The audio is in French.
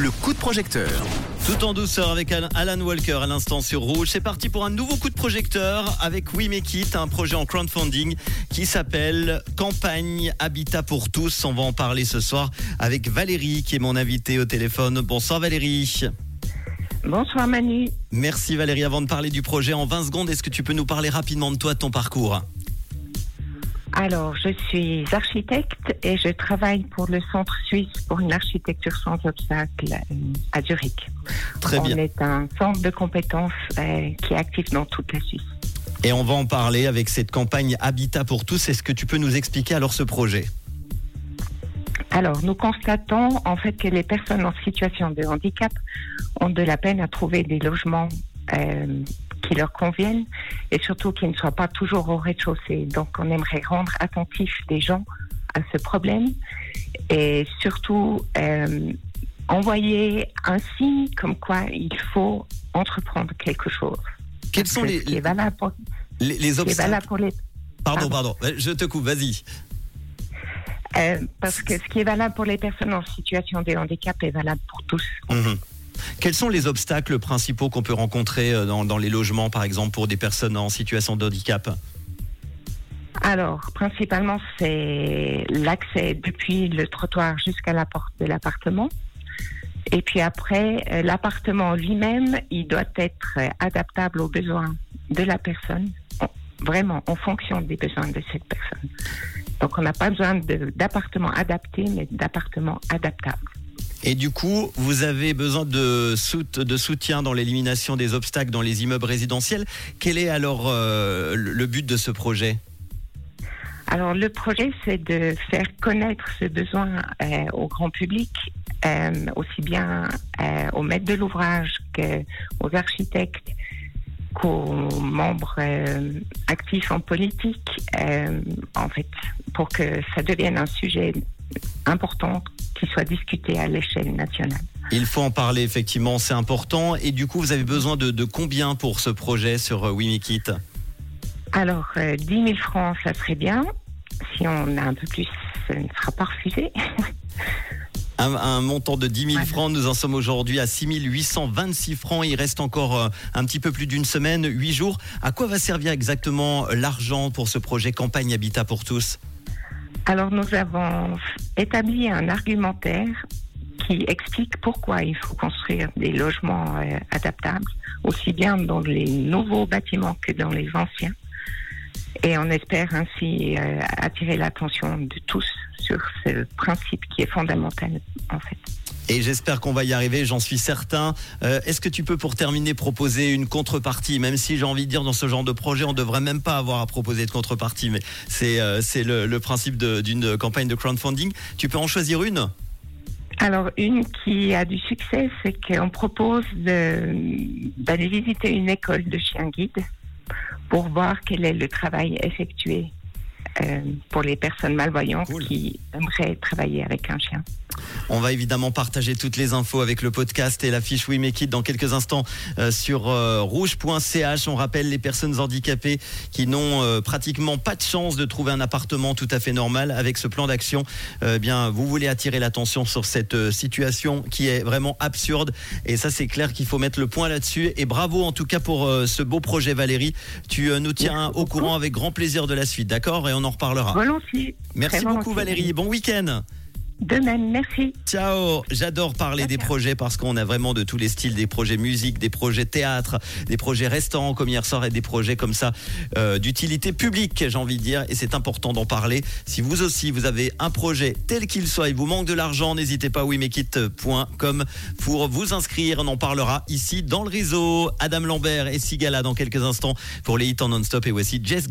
le coup de projecteur. Tout en douceur avec Alan Walker à l'instant sur Rouge. C'est parti pour un nouveau coup de projecteur avec We Make It, un projet en crowdfunding qui s'appelle Campagne Habitat pour tous. On va en parler ce soir avec Valérie qui est mon invitée au téléphone. Bonsoir Valérie. Bonsoir Manu. Merci Valérie. Avant de parler du projet en 20 secondes, est-ce que tu peux nous parler rapidement de toi, de ton parcours? Alors, je suis architecte et je travaille pour le Centre suisse pour une architecture sans obstacle euh, à Zurich. Très bien. On est un centre de compétences euh, qui est actif dans toute la Suisse. Et on va en parler avec cette campagne Habitat pour tous. Est-ce que tu peux nous expliquer alors ce projet? Alors, nous constatons en fait que les personnes en situation de handicap ont de la peine à trouver des logements euh, qui leur conviennent et surtout qui ne soient pas toujours au rez-de-chaussée. Donc on aimerait rendre attentif des gens à ce problème et surtout euh, envoyer un signe comme quoi il faut entreprendre quelque chose. Quels sont les, qui est valable pour, les, les obstacles pour les Pardon, pardon, je te coupe, vas-y. euh, parce que ce qui est valable pour les personnes en situation de handicap est valable pour tous. Mhm. Quels sont les obstacles principaux qu'on peut rencontrer euh, dans, les logements, par exemple, pour des personnes en situation de handicap? Alors, principalement, c'est l'accès depuis le trottoir jusqu'à la porte de l'appartement. Et puis après, euh, l'appartement lui-même, il doit être adaptable aux besoins de la personne, en- vraiment en fonction des besoins de cette personne. Donc, on n'a pas besoin d'appartements adaptés, mais d'appartements adaptables. Et du coup, vous avez besoin de, sout- de soutien dans l'élimination des obstacles dans les immeubles résidentiels. Quel est alors euh, le but de ce projet? Alors, le projet, c'est de faire connaître ce besoin euh, au grand public, euh, aussi bien aux maîtres de l'ouvrage qu'aux architectes, qu'aux membres actifs en politique, en fait, pour que ça devienne un sujet important qui soit discuté à l'échelle nationale. Il faut en parler, effectivement, c'est important. Et du coup, vous avez besoin de, de combien pour ce projet sur euh, We Make It Alors, euh, 10 000 francs, ça serait bien. Si on a un peu plus, ce ne sera pas refusé. un, un montant de 10 000 Voilà. francs. Nous en sommes aujourd'hui à 6 826 francs. Il reste encore euh, un petit peu plus d'une semaine, 8 jours. À quoi va servir exactement l'argent pour ce projet Campagne Habitat pour tous? Alors nous avons établi un argumentaire qui explique pourquoi il faut construire des logements euh, adaptables, aussi bien dans les nouveaux bâtiments que dans les anciens. Et on espère ainsi euh, attirer l'attention de tous sur ce principe qui est fondamental en fait. Et j'espère qu'on va y arriver, j'en suis certain. Euh, Est-ce que tu peux, pour terminer, proposer une contrepartie? Même si j'ai envie de dire, dans ce genre de projet, on ne devrait même pas avoir à proposer de contrepartie, mais c'est euh, le, le principe d'une campagne de crowdfunding. Tu peux en choisir une? Alors, une qui a du succès, c'est qu'on propose d'aller visiter une école de chiens guides pour voir quel est le travail effectué euh, pour les personnes malvoyantes Cool. qui aimeraient travailler avec un chien. On va évidemment partager toutes les infos avec le podcast et la fiche We Make It dans quelques instants euh, sur euh, rouge.ch. On rappelle les personnes handicapées qui n'ont euh, pratiquement pas de chance de trouver un appartement tout à fait normal. Avec ce plan d'action, euh, bien, vous voulez attirer l'attention sur cette situation qui est vraiment absurde. Et ça, c'est clair qu'il faut mettre le point là-dessus. Et bravo en tout cas pour ce beau projet, Valérie. Tu nous tiens au courant avec grand plaisir de la suite, d'accord? Et on en reparlera. Volontiers. Merci Très beaucoup, volontiers. Valérie. Bon week-end. De même, merci. Ciao, j'adore parler des projets parce qu'on a vraiment de tous les styles, des projets musique, des projets théâtre, des projets restaurants comme hier soir et des projets comme ça euh, d'utilité publique, j'ai envie de dire, et c'est important d'en parler. Si vous aussi vous avez un projet tel qu'il soit, il vous manque de l'argent, n'hésitez pas wemekit.com pour vous inscrire. On en parlera ici dans le réseau. Adam Lambert et Sigala dans quelques instants pour les hits en non-stop et voici Jess.